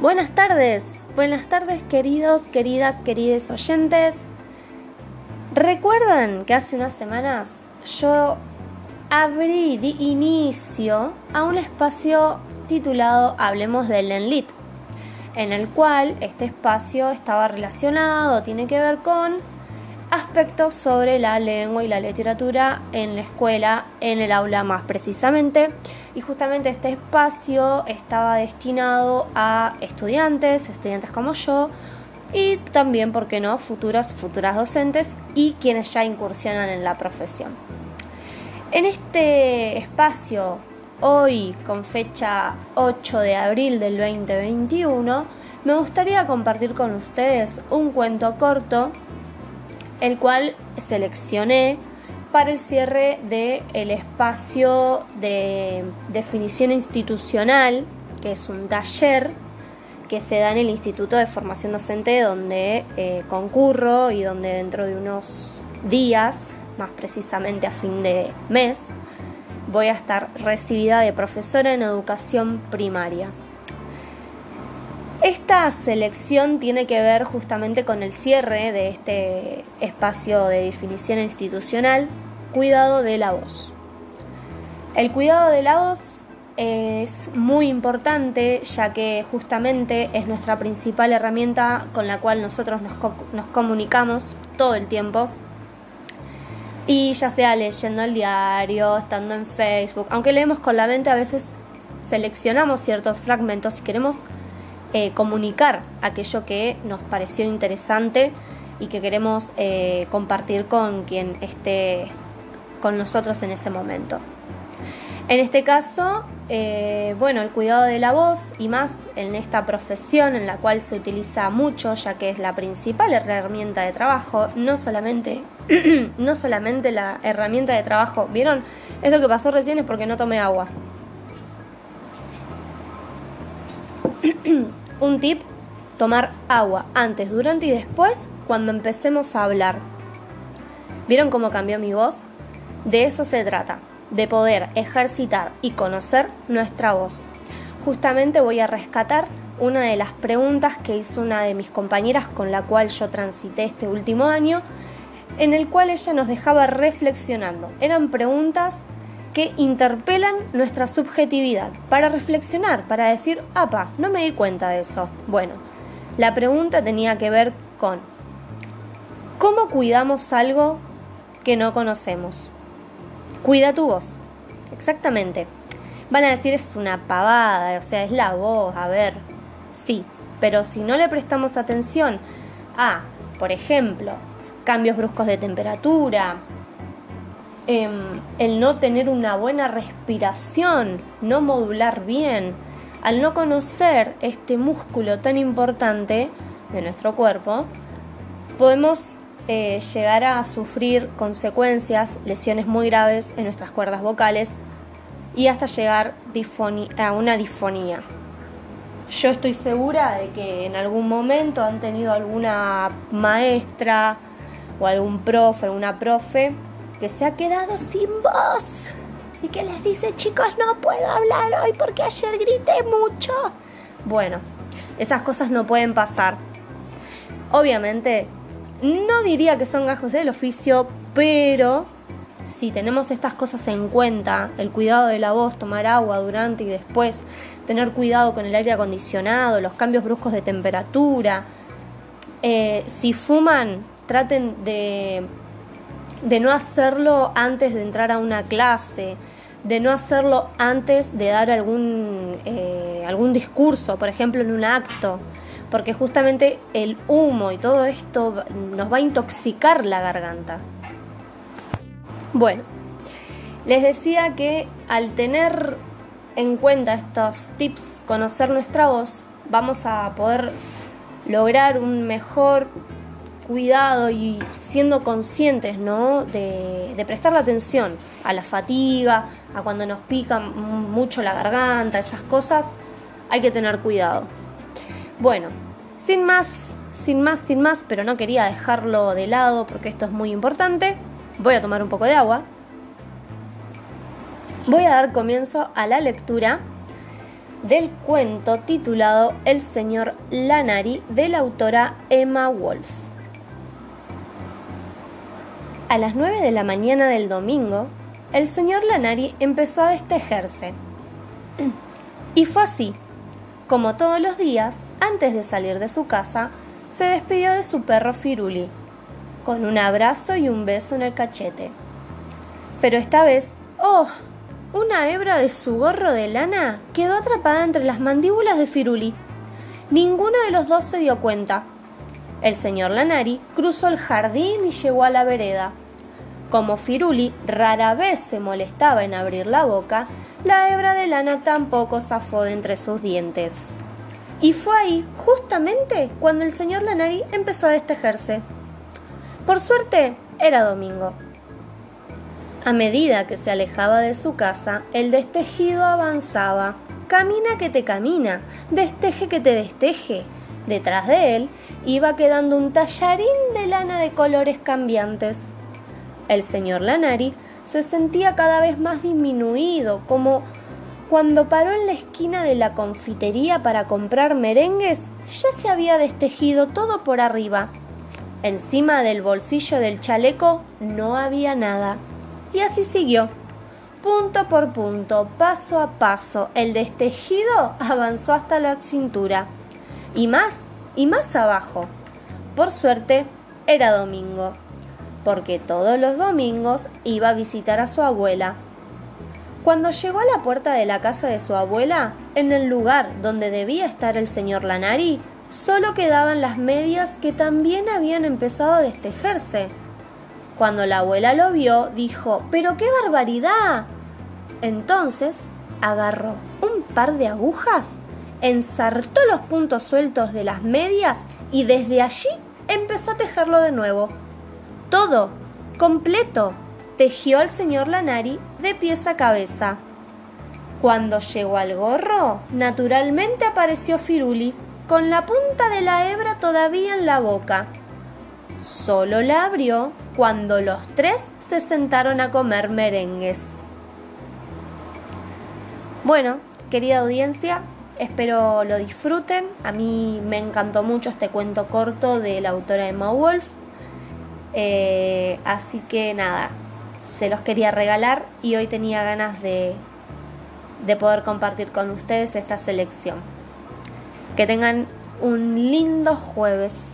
Buenas tardes, buenas tardes queridos, queridas, queridos oyentes. ¿Recuerdan que hace unas semanas yo abrí de inicio a un espacio titulado Hablemos del Enlit, en el cual este espacio estaba relacionado, tiene que ver con aspectos sobre la lengua y la literatura en la escuela, en el aula más precisamente. Y justamente este espacio estaba destinado a estudiantes, estudiantes como yo, y también, ¿por qué no?, futuros, futuras docentes y quienes ya incursionan en la profesión. En este espacio, hoy con fecha 8 de abril del 2021, me gustaría compartir con ustedes un cuento corto el cual seleccioné para el cierre del el espacio de definición institucional, que es un taller que se da en el Instituto de Formación Docente donde eh, concurro y donde dentro de unos días, más precisamente a fin de mes, voy a estar recibida de profesora en educación primaria. Esta selección tiene que ver justamente con el cierre de este espacio de definición institucional, cuidado de la voz. El cuidado de la voz es muy importante ya que justamente es nuestra principal herramienta con la cual nosotros nos, comunicamos todo el tiempo. Y ya sea leyendo el diario, estando en Facebook, aunque leemos con la mente, a veces seleccionamos ciertos fragmentos y queremos eh, comunicar aquello que nos pareció interesante y que queremos eh, compartir con quien esté con nosotros en ese momento. En este caso, eh, bueno, el cuidado de la voz y más en esta profesión en la cual se utiliza mucho, ya que es la principal herramienta de trabajo, no solamente, no solamente la herramienta de trabajo. ¿Vieron? Esto que pasó recién es porque no tomé agua. Un tip, tomar agua antes, durante y después cuando empecemos a hablar. ¿Vieron cómo cambió mi voz? De eso se trata, de poder ejercitar y conocer nuestra voz. Justamente voy a rescatar una de las preguntas que hizo una de mis compañeras con la cual yo transité este último año, en el cual ella nos dejaba reflexionando. Eran preguntas que interpelan nuestra subjetividad, para reflexionar, para decir, apa, no me di cuenta de eso. Bueno, la pregunta tenía que ver con, ¿cómo cuidamos algo que no conocemos? Cuida tu voz, exactamente. Van a decir, es una pavada, o sea, es la voz, a ver, sí, pero si no le prestamos atención a, por ejemplo, cambios bruscos de temperatura, Em, el no tener una buena respiración, no modular bien, al no conocer este músculo tan importante de nuestro cuerpo, podemos eh, llegar a sufrir consecuencias, lesiones muy graves en nuestras cuerdas vocales y hasta llegar a una disfonía. Yo estoy segura de que en algún momento han tenido alguna maestra o algún profe, alguna profe que se ha quedado sin voz y que les dice, chicos, no puedo hablar hoy porque ayer grité mucho. Bueno, esas cosas no pueden pasar. Obviamente, no diría que son gajos del oficio, pero si tenemos estas cosas en cuenta, el cuidado de la voz, tomar agua durante y después, tener cuidado con el aire acondicionado, los cambios bruscos de temperatura, eh, si fuman, traten de de no hacerlo antes de entrar a una clase, de no hacerlo antes de dar algún, eh, algún discurso, por ejemplo, en un acto, porque justamente el humo y todo esto nos va a intoxicar la garganta. Bueno, les decía que al tener en cuenta estos tips, conocer nuestra voz, vamos a poder lograr un mejor cuidado y siendo conscientes ¿no? de, de prestar la atención a la fatiga, a cuando nos pica mucho la garganta, esas cosas, hay que tener cuidado. Bueno, sin más, sin más, sin más, pero no quería dejarlo de lado porque esto es muy importante, voy a tomar un poco de agua. Voy a dar comienzo a la lectura del cuento titulado El señor Lanari de la autora Emma Wolf. A las 9 de la mañana del domingo, el señor Lanari empezó a destejerse. Y fue así. Como todos los días, antes de salir de su casa, se despidió de su perro Firuli, con un abrazo y un beso en el cachete. Pero esta vez, ¡oh! Una hebra de su gorro de lana quedó atrapada entre las mandíbulas de Firuli. Ninguno de los dos se dio cuenta. El señor Lanari cruzó el jardín y llegó a la vereda. Como Firuli rara vez se molestaba en abrir la boca, la hebra de lana tampoco zafó de entre sus dientes. Y fue ahí, justamente, cuando el señor Lanari empezó a destejerse. Por suerte, era domingo. A medida que se alejaba de su casa, el destejido avanzaba. Camina que te camina, desteje que te desteje. Detrás de él iba quedando un tallarín de lana de colores cambiantes. El señor Lanari se sentía cada vez más disminuido, como cuando paró en la esquina de la confitería para comprar merengues, ya se había destejido todo por arriba. Encima del bolsillo del chaleco no había nada. Y así siguió. Punto por punto, paso a paso, el destejido avanzó hasta la cintura. Y más, y más abajo. Por suerte, era domingo, porque todos los domingos iba a visitar a su abuela. Cuando llegó a la puerta de la casa de su abuela, en el lugar donde debía estar el señor Lanari, solo quedaban las medias que también habían empezado a destejerse. Cuando la abuela lo vio, dijo, ¡Pero qué barbaridad! Entonces agarró un par de agujas, ensartó los puntos sueltos de las medias y desde allí empezó a tejerlo de nuevo. Todo, completo, tejió el señor Lanari de pies a cabeza. Cuando llegó al gorro, naturalmente apareció Firuli, con la punta de la hebra todavía en la boca Solo la abrió cuando los tres se sentaron a comer merengues. Bueno, querida audiencia, espero lo disfruten. A mí me encantó mucho este cuento corto de la autora Emma Wolf. Eh, así que nada, se los quería regalar y hoy tenía ganas de, de poder compartir con ustedes esta selección. Que tengan un lindo jueves.